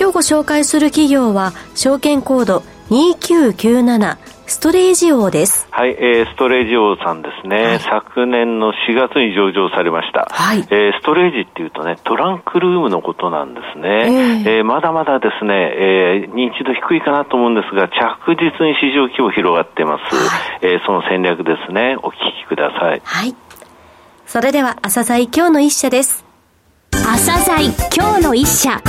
今日ご紹介する企業は証券コード2997ストレージ王です。はい、えー、ストレージ王さんですね、はい、昨年の4月に上場されました。はい。えー、ストレージっていうとね、トランクルームのことなんですね。えー、えー、まだまだですね、えー、認知度低いかなと思うんですが、着実に市場規模広がってます。はい、えー、その戦略ですね、お聞きください。はい。それでは、朝鮮今日の一社です。朝鮮今日の一社。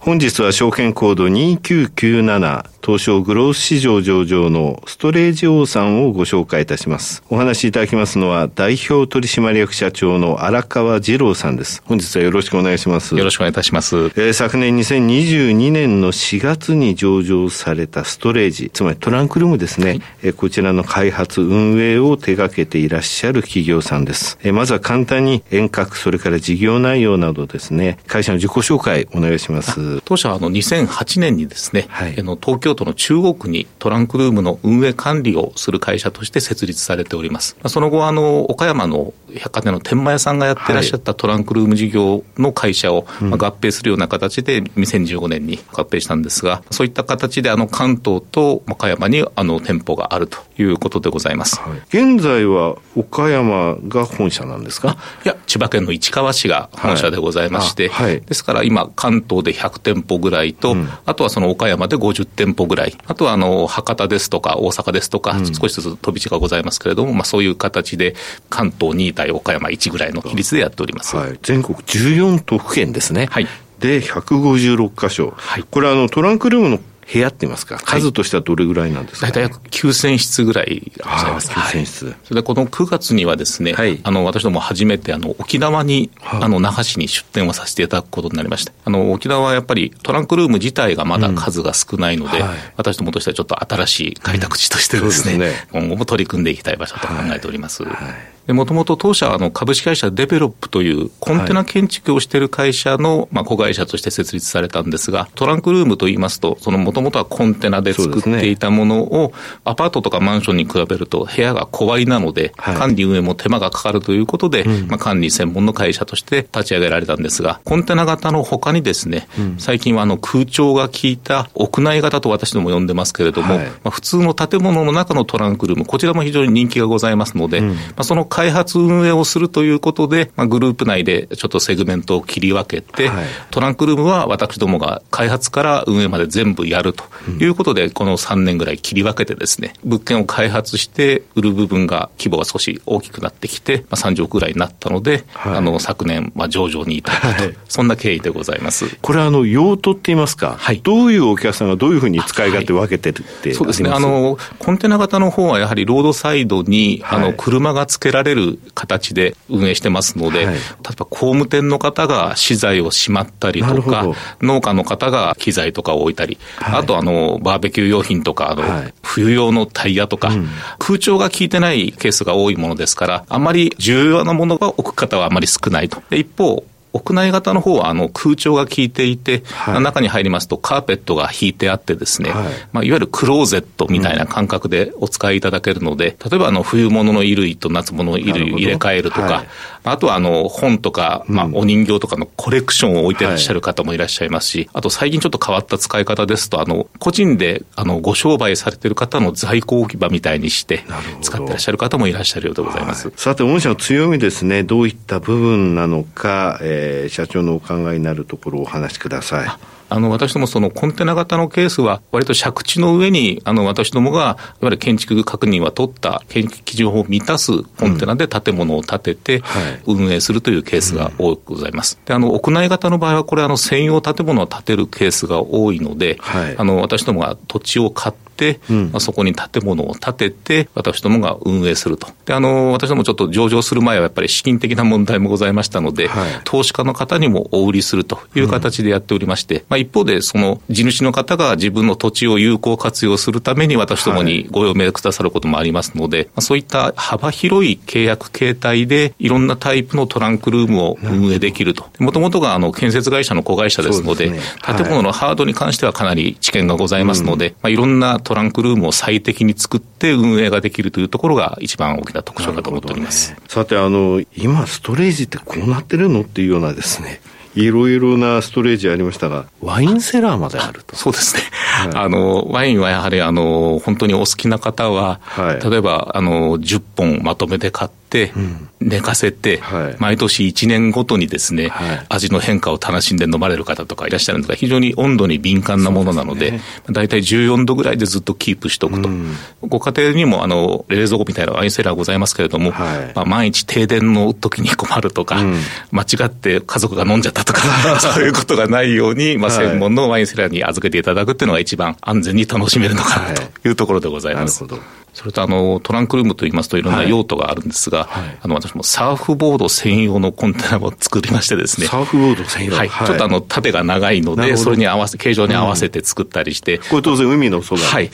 本日は証券コード2997東証グロース市場上場のストレージ王さんをご紹介いたします。お話しいただきますのは代表取締役社長の荒川二郎さんです。本日はよろしくお願いします。よろしくお願いいたします。えー、昨年2022年の4月に上場されたストレージ、つまりトランクルームですね。はい、えー、こちらの開発運営を手掛けていらっしゃる企業さんです。えー、まずは簡単に遠隔、それから事業内容などですね、会社の自己紹介お願いします。当社はあの2008年にですね、はい、あの東京都の中央区にトランクルームの運営管理をする会社として設立されております。その後あの岡山の百貨店の天満屋さんがやってらっしゃったトランクルーム事業の会社を、まあ、合併するような形で2015年に合併したんですが、そういった形であの関東と岡山にあの店舗があるということでございます。はい、現在は岡山が本社なんですか？いや、千葉県の市川市が本社でございまして、はい。はい、ですから今関東で100店舗ぐらいと、うん、あとはその岡山で50店舗ぐらい、あとはあの博多ですとか大阪ですとか、うん、少しずつ飛び地がございますけれども、まあ、そういう形で関東2対岡山1ぐらいの比率でやっております、はい、全国14都府県ですね。はい。で、156箇所。はい、これあの、トランクルームの部屋って言いますか、数としてはどれぐらいなんですか、ね、大体約9000室ぐらいございます。9000室、はい、それでこの9月にはですね、はい、あの、私ども初めてあの、沖縄に、あ。の、那覇市に出店をさせていただくことになりました。あの、沖縄はやっぱりトランクルーム自体がまだ数が少ないので、私どもとしてはちょっと新しい開拓地としてですね今後も取り組んでいきたい場所と考えております。はいもともと当社はあの株式会社デベロップというコンテナ建築をしている会社のまあ子会社として設立されたんですが、トランクルームといいますと、そのもともとはコンテナで作っていたものを、アパートとかマンションに比べると部屋が小割りなので、管理運営も手間がかかるということで、まあ管理専門の会社として立ち上げられたんですが、コンテナ型の他にですね、最近はあの空調が効いた屋内型と私ども呼んでますけれども、まあ普通の建物の中のトランクルーム、こちらも非常に人気がございますので、まあその開発運営をするということで、まあ、グループ内でちょっとセグメントを切り分けて、はい、トランクルームは私どもが開発から運営まで全部やるということで、うん、この3年ぐらい切り分けてですね、物件を開発して売る部分が規模が少し大きくなってきて、まあ、30億ぐらいになったので、はい、あの昨年、まあ、上場に至ったと、はい、そんな経緯でございます。これはあの用途って言いますか、はい、どういうお客さんがどういうふうに使い勝手分けてるって、そうですね、あのコンテナ型の方はやはりロードサイドに、あの車が付けられる形で運営してますので、はい、例えば工務店の方が資材をしまったりとか、農家の方が機材とかを置いたり、はい、あとあの、バーベキュー用品とか、あの、はい、冬用のタイヤとか、うん、空調が効いてないケースが多いものですから、あんまり重要なものが置く方はあまり少ないと。一方、屋内型の方はあの空調が効いていて、はい、中に入りますとカーペットが引いてあってですね、はい。まあ、いわゆるクローゼットみたいな感覚でお使いいただけるので、うん、例えばあの冬物の衣類と夏物の衣類を入れ替えるとか、はい、あとはあの本とか、まあ、お人形とかのコレクションを置いてらっしゃる方もいらっしゃいますし、あと最近ちょっと変わった使い方ですと、あの個人であのご商売されてる方の在庫置き場みたいにして使ってらっしゃる方もいらっしゃるようでございます。さて、御社の強みですね、どういった部分なのか、えー、社長のお考えになるところをお話しください。あの、私どもそのコンテナ型のケースは、割と借地の上に、あの、私どもが、いわゆる建築確認は取った建築基準を満たすコンテナで建物を建てて、運営するというケースが多くございます。で、あの、屋内型の場合は、これ、あの、専用建物を建てるケースが多いので、はい、あの、私どもが土地を買って、て、うん、まあ、そこに建物を建てて、私どもが運営すると。で、あの、私どもちょっと上場する前はやっぱり資金的な問題もございましたので、はい、投資家の方にもお売りするという形でやっておりまして、うん、まあ、一方で、その地主の方が自分の土地を有効活用するために私どもにご用命くださることもありますので、まあ、そういった幅広い契約形態で、いろんなタイプのトランクルームを運営できると。もともとがあの建設会社の子会社ですので、でね。はい、建物のハードに関してはかなり知見がございますので、うん、まあ、いろんなトランクルームを最適に作って運営ができるというところが一番大きな特徴かと思っております。ね、さて、あの、今、ストレージってこうなってるのっていうようなですね、いろいろなストレージありましたが、ワインセラーまであると。そうですね。はい、あの、ワインはやはり、あの、本当にお好きな方は、はい、例えば、あの、10本まとめて買って、寝かせて、毎年1年ごとにですね、味の変化を楽しんで飲まれる方とかいらっしゃるんですが、非常に温度に敏感なものなので、大体14度ぐらいでずっとキープしておくと。ご家庭にも、あの、冷蔵庫みたいなワインセラーございますけれども、まあ、毎日停電の時に困るとか、間違って家族が飲んじゃったとか、そういうことがないように、まあ、専門のワインセラーに預けていただくっていうのが一番安全に楽しめるのかなというところでございます。なるほど。それとあのトランクルームといいますといろんな用途があるんですが、はい、あの私もサーフボード専用のコンテナを作りましてですね。サーフボード専用。はい。はい、ちょっとあの縦が長いので、それに合わせ、形状に合わせて作ったりして。うん、これ当然海のそばはい。で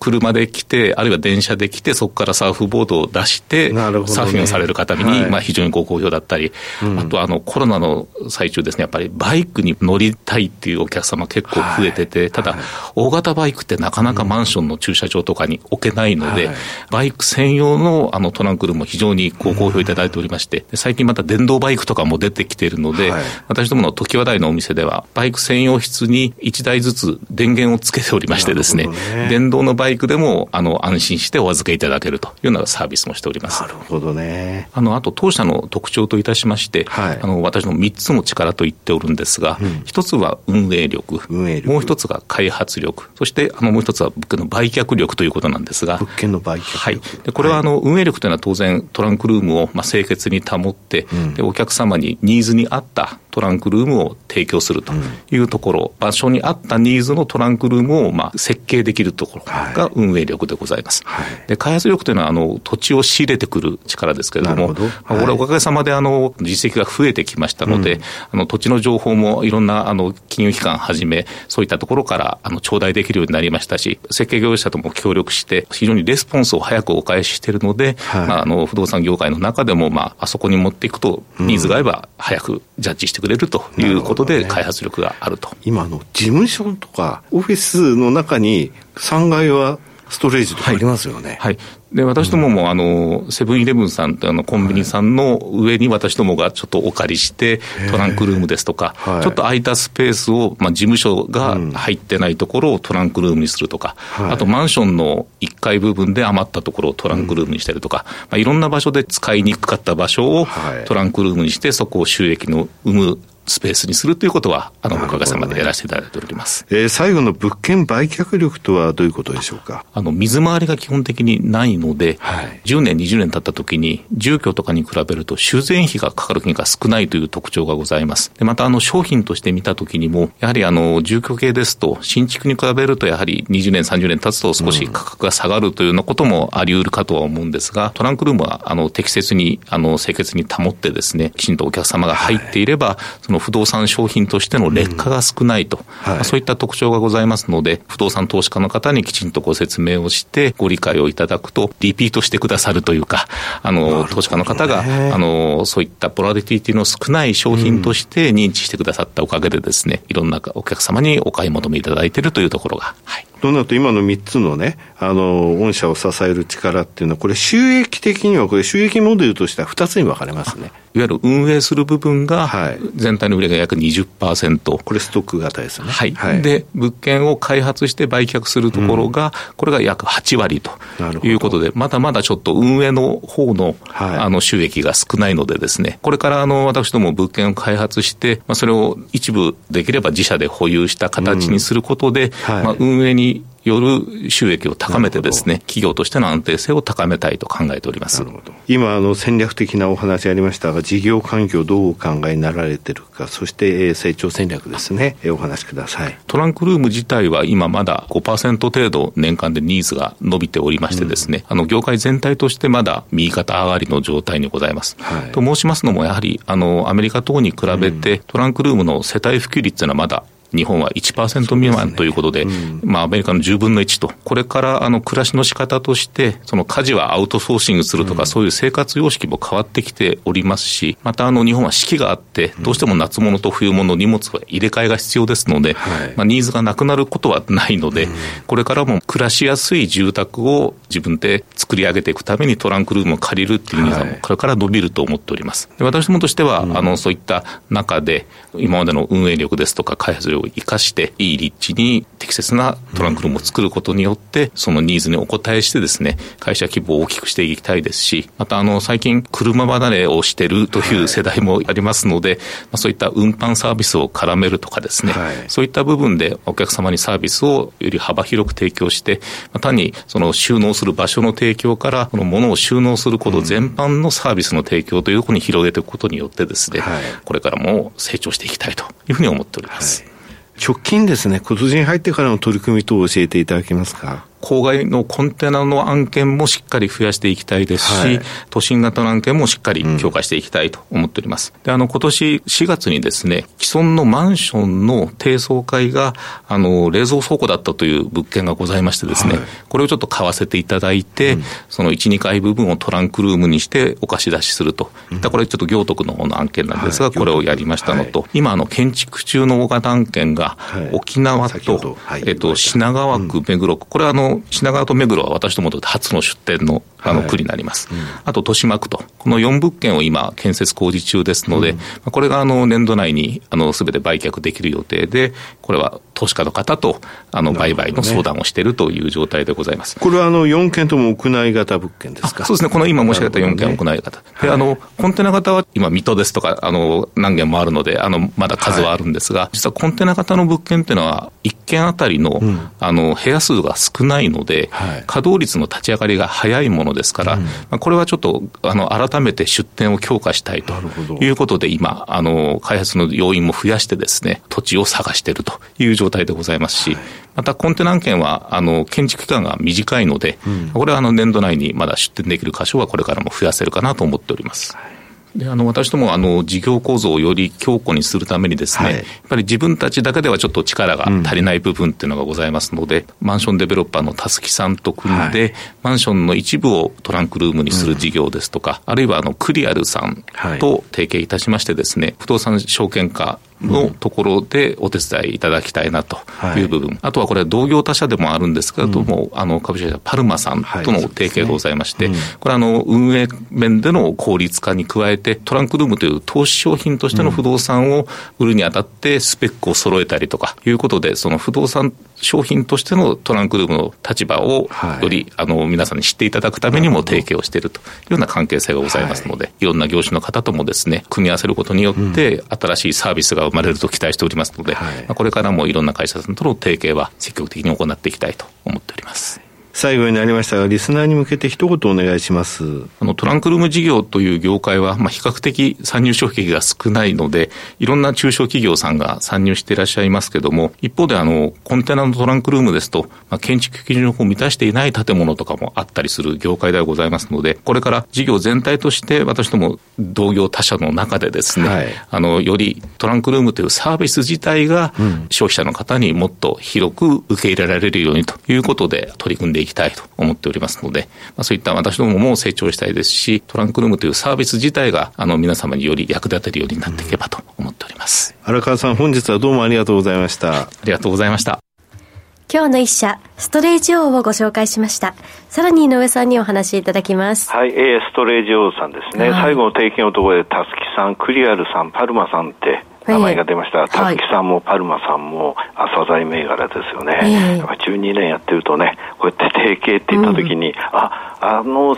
車で来て、あるいは電車で来て、そこからサーフボードを出して、なるほど、ね、サーフィンをされる方に、はい、まあ非常にご好評だったり、うん、あとあのコロナの最中ですね、やっぱりバイクに乗りたいっていうお客様結構増えてて、ただ、大型バイクってなかなかマンションの駐車場とかに置けないので、バイイク専用のあのトランクルームも非常にご好評いただいておりまして、最近また電動バイクとかも出てきているので、はい、私どもの時話題のお店では、バイク専用室に1台ずつ電源をつけておりましてですね、ね。電動のバイクでもあの安心してお預けいただけるというようなサービスもしております。なるほどね。あの、あと当社の特徴といたしまして、はい、あの、私の3つの力と言っておるんですが、うん、1つは運営力、運営力。もう1つが開発力、そしてあのもう1つは物件の売却力ということなんですが、物件の売却。はい。でこれはあの、運営力というのは当然トランクルームをまあ清潔に保って、うん、でお客様にニーズに合ったトランクルームを提供するというところ、うん、場所に合ったニーズのトランクルームをまあ設計できるところが運営力でございます。はい、で開発力というのはあの土地を仕入れてくる力ですけれども、ど。はい、これはおかげさまであの実績が増えてきましたので、うん、あの土地の情報もいろんなあの金融機関はじめ、そういったところからあの頂戴できるようになりましたし、設計業者とも協力して、非常にレスポンスを早くお返ししているので、はい、まあ、あの不動産業界の中でも、まあ、あそこに持っていくと、ニーズがあれば早くジャッジしてくれるということで、開発力があると。ね、今の事務所とか、オフィスの中に3階はストレージとかありますよね。はい。で、私どもも、あの、セブンイレブンさんってあの、コンビニさんの上に私どもがちょっとお借りして、トランクルームですとか、ちょっと空いたスペースを、まあ、事務所が入ってないところをトランクルームにするとか、あとマンションの1階部分で余ったところをトランクルームにしてるとか、まあ、いろんな場所で使いにくかった場所をトランクルームにして、そこを収益の生むスペースにするということは、あの、おかげさまでやらせていただいております。ね、えー、最後の物件売却力とはどういうことでしょうか？あの、水回りが基本的にないので、はい、10年、20年経った時に、住居とかに比べると修繕費がかかる金が少ないという特徴がございます。でまた、あの、商品として見た時にも、やはりあの、住居系ですと、新築に比べると、やはり20年、30年経つと少し価格が下がるというようなこともあり得るかとは思うんですが、トランクルームは、あの、適切に、あの、清潔に保ってですね、きちんとお客様が入っていれば、はい、その不動産商品品としての劣化が少ないと、うん。はい、そういった特徴がございますので、不動産投資家の方にきちんとご説明をして、ご理解をいただくと、リピートしてくださるというか、あの、投資家の方が、あの、そういったポラリティティの少ない商品として認知してくださったおかげでですね、いろんなお客様にお買い求めいただいているというところが、はい。となると今の3つのね、あの、御社を支える力っていうのは、これ収益的には、これ収益モデルとしては2つに分かれますね。いわゆる運営する部分が、全体の売りが約20%。これストック型ですね。はい。はい、で、物件を開発して売却するところが、うん、これが約8割ということで、まだまだちょっと運営の方の、はい、あの収益が少ないのでですね、これからあの私ども物件を開発して、まあ、それを一部できれば自社で保有した形にすることで、うんはい、まあ、運営による収益を高めてですね、企業としての安定性を高めたいと考えております。今、あの、戦略的なお話ありましたが、事業環境どうお考えになられてるか、そして成長戦略ですね、お話しください。トランクルーム自体は今まだ5%程度年間でニーズが伸びておりましてですね、うん、あの、業界全体としてまだ右肩上がりの状態にございます。はい、と申しますのも、やはり、あの、アメリカ等に比べて、トランクルームの世帯普及率というのはまだ日本は1%未満ということで、でねうん、まあ、アメリカの10分の1と、これからあの暮らしの仕方として、その家事はアウトソーシングするとか、うん、そういう生活様式も変わってきておりますし、またあの日本は四季があって、どうしても夏物と冬物の荷物は入れ替えが必要ですので、まあ、ニーズがなくなることはないので、これからも暮らしやすい住宅を自分で作り上げていくためにトランクルームを借りるっていうニーズはこれから伸びると思っております。で私どもとしては、あのそういった中で、今までの運営力ですとか開発力を生かして、いい立地に適切なトランクルームを作ることによって、そのニーズにお応えしてですね、会社規模を大きくしていきたいですし、またあの、最近車離れをしてるという世代もありますので、まあ、そういった運搬サービスを絡めるとかですね、はい、そういった部分でお客様にサービスをより幅広く提供して、まあ、単にその収納する場所の提供から、このものを収納すること全般のサービスの提供というところに広げていくことによってですね、はい、これからも成長していきたいというふうに思っております。はい直近ですね、今年に入ってからの取り組み等を教えていただけますか？郊外のコンテナの案件もしっかり増やしていきたいですし、はい、都心型の案件もしっかり強化していきたいと思っております。うん、で、あの、今年4月にですね、既存のマンションの低層階が、あの、冷蔵倉庫だったという物件がございましてですね、はい、これをちょっと買わせていただいて、うん、その1、2階部分をトランクルームにしてお貸し出しすると。うん、これちょっと行徳の方の案件なんですが、はい、これをやりましたのと、今、あの、建築中の大型案件が、沖縄と、えっと、品川区目黒区、これはあの、品川と目黒は私どもと初の出店のあの区になります。はいうん、あと、豊島区と、この4物件を今、建設工事中ですので、うん、これがあの年度内にすべて売却できる予定で、これは投資家の方とあの売買の相談をしているという状態でございます。ね、これはあの4件とも屋内型物件ですか？そうですね、この今申し上げた4件屋内型。ね、で、あの、コンテナ型は今、水戸ですとか、あの、何件もあるので、あの、まだ数はあるんですが、はい、実はコンテナ型の物件っていうのは、1件あたりの、うん、あの、部屋数が少ないので、はい、稼働率の立ち上がりが早いものですから、うん、まあ、これはちょっと、あの、改めて出店を強化したいということで、今、あの、開発の要因も増やしてですね、土地を探しているという状態でございますし、はい、またコンテナ案件は、あの、建築期間が短いので、うん、これはあの、年度内にまだ出店できる箇所はこれからも増やせるかなと思っております。はいであの私どもあの事業構造をより強固にするためにですね、はい、やっぱり自分たちだけではちょっと力が足りない部分っていうのがございますので、うん、マンションデベロッパーのたすきさんと組んで、はい、マンションの一部をトランクルームにする事業ですとか、うん、あるいはあのクリアルさんと提携いたしましてですね、不動産証券化のところでお手伝いいただきたいなとい。う部分、はい、あとはこれ、同業他社でもあるんですけれども、うん、あの株式会社パルマさんとの提携がございまして、はいね。うん、これあの、運営面での効率化に加えて、トランクルームという投資商品としての不動産を売るにあたって、スペックを揃えたりとかいうことで、その不動産商品としてのトランクルームの立場をより、はい、あの皆さんに知っていただくためにも提携をしているというような関係性がございますので、はい、いろんな業種の方ともですね、組み合わせることによって、新しいサービスが生まれると期待しておりますので、はい、これからもいろんな会社さんとの提携は積極的に行っていきたいと思っております。最後になりましたが、リスナーに向けて一言お願いします。あの、トランクルーム事業という業界は、まあ、比較的参入障壁が少ないので、いろんな中小企業さんが参入していらっしゃいますけども、一方で、あの、コンテナのトランクルームですと、まあ、建築基準を満たしていない建物とかもあったりする業界ではございますので、これから事業全体として私ども同業他社の中でですね、はい、あの、よりトランクルームというサービス自体が消費者の方にもっと広く受け入れられるようにということで取り組んでいきたいと思っておりますので、まあ、そういった私どもも成長したいですし、トランクルームというサービス自体が、あの、皆様により役立てるようになっていけばと思っております。荒川さん、本日はどうもありがとうございました。ありがとうございました。今日の一社、ストレージ王をご紹介しました。さらに井上さんにお話しいただきます。はい、えー、ストレージ王さんですね。はい、最後の提携のところで、たすきさん、クリアルさん、パルマさんって、名前が出ました。たすきさんもパルマさんも朝鮮銘柄ですよね。えー、やっぱ12年やってるとね、こうやって提携って言った時に、うん、あ、あの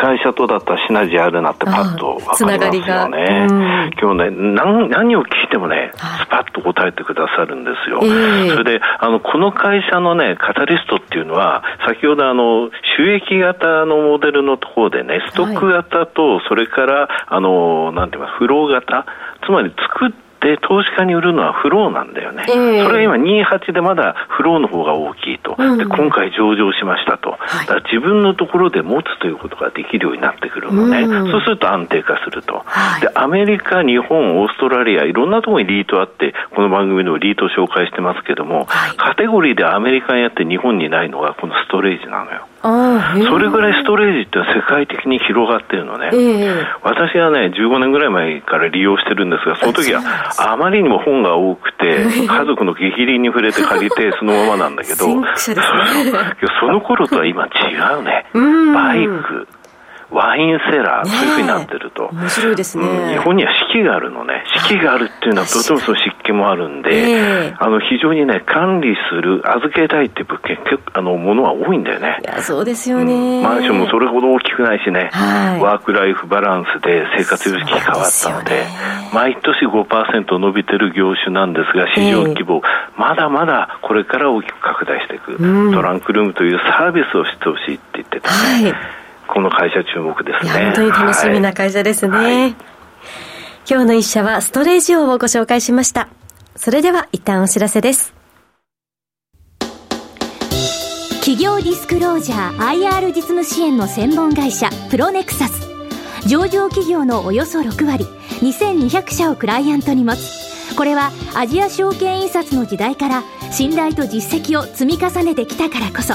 会社とだったらシナジーあるなってパッと分かりますよね。今日ね何、何を聞いてもね、スパッと答えてくださるんですよ。えー、それで、あの、この会社のね、カタリストっていうのは、先ほどあの、収益型のモデルのところでね、ストック型と、それから、あの、なんて言います、フロー型、つまり作ってで、投資家に売るのはフローなんだよね。えー、それは今28でまだフローの方が大きいと。で、今回上場しましたと。はい、だ自分のところで持つということができるようになってくるのね。そうすると安定化すると。はい、で、アメリカ、日本、オーストラリア、いろんなところにリートあって、この番組でもリート紹介してますけども、はい、カテゴリーでアメリカにあって日本にないのがこのストレージなのよ。それぐらいストレージって世界的に広がってるのね、えー、私はね、15年ぐらい前から利用してるんですが、その時はあまりにも本が多くて、家族の激鱗に触れて借りて、そのままなんだけど、その頃とは今違うね、バイク。ワインセラー、そういうふうになってると。面白いですね、うん、日本には四季があるのね。四季があるっていうのは、とてもその湿気もあるんで、あの、非常にね、管理する、預けたいっていう物件、結構、あの、ものは多いんだよね。いや、そうですよね、うん、マンションもそれほど大きくないしね、はい、ワークライフバランスで生活様式変わったので、で毎年5%伸びてる業種なんですが、市場規模、まだまだこれから大きく拡大していく、うん、トランクルームというサービスをしてほしいって言ってたね。はいこの会社注目ですね。本当に楽しみな会社ですね。はい、今日の一社はストレージオをご紹介しました。それでは一旦お知らせです。企業ディスクロージャー IR 実務支援の専門会社プロネクサス上場企業のおよそ6割2200社をクライアントに持つこれはアジア証券印刷の時代から信頼と実績を積み重ねてきたからこそ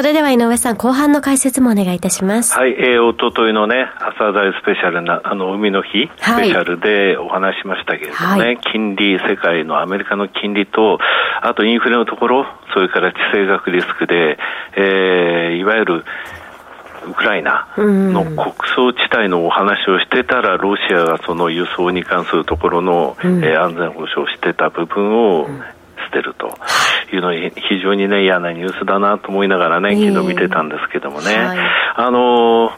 それでは井上さん、後半の解説もお願いいたします。はい、えー、おとといのね、朝鮮スペシャルな、あの、海の日、スペシャルでお話しましたけれどもね、はい、金利、世界のアメリカの金利と、あとインフレのところ、それから地政学リスクで、えー、いわゆる、ウクライナの国葬地帯のお話をしてたら、ロシアがその輸送に関するところの、うん、えー、安全保障してた部分を、捨てるというのに非常にね嫌なニュースだなと思いながらね昨日見てたんですけどもね、はい、あの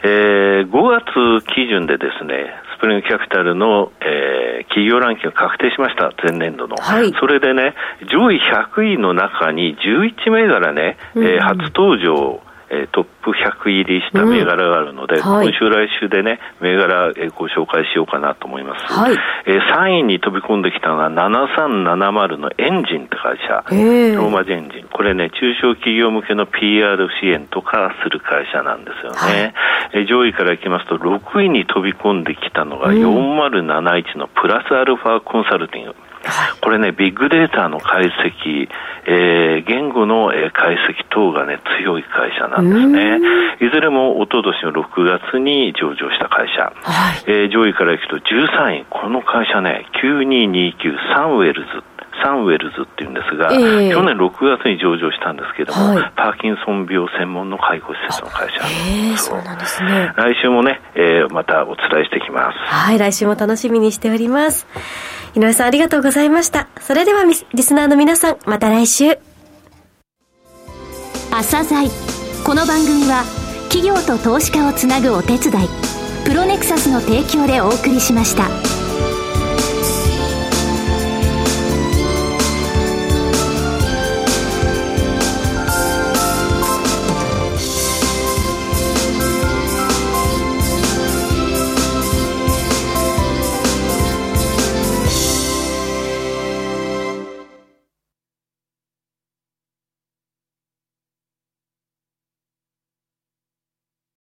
えー、5月基準でですねスプリングキャピタルの、えー、企業ランキング確定しました、前年度の、はい、それでね、上位100位の中に11銘柄ね、うん、えー、初登場えー、トップ100入りした銘柄があるので、うんはい、今週、来週でね、銘柄、えー、ご紹介しようかなと思います。はい、えー、3位に飛び込んできたのが7370のエンジンって会社、ローマ字エンジン。これね、中小企業向けの PR 支援とかする会社なんですよね。はい、えー、上位からいきますと、6位に飛び込んできたのが4071のプラスアルファコンサルティング。これね、ビッグデータの解析、えー、言語の、えー、解析等がね、強い会社なんですね。いずれも一昨年の6月に上場した会社。はい、えー、上位からいくと13位、この会社ね、9229サンウェルズ。サンウェルズっていうんですが、えー、去年6月に上場したんですけども、はい、パーキンソン病専門の介護施設の会社。えー、そうなんですね。来週もね、えー、またお伝えしていきます。はい、来週も楽しみにしております。井上さんありがとうございました。それではリスナーの皆さん、また来週。朝鮮この番組は企業と投資家をつなぐお手伝いプロネクサスの提供でお送りしました。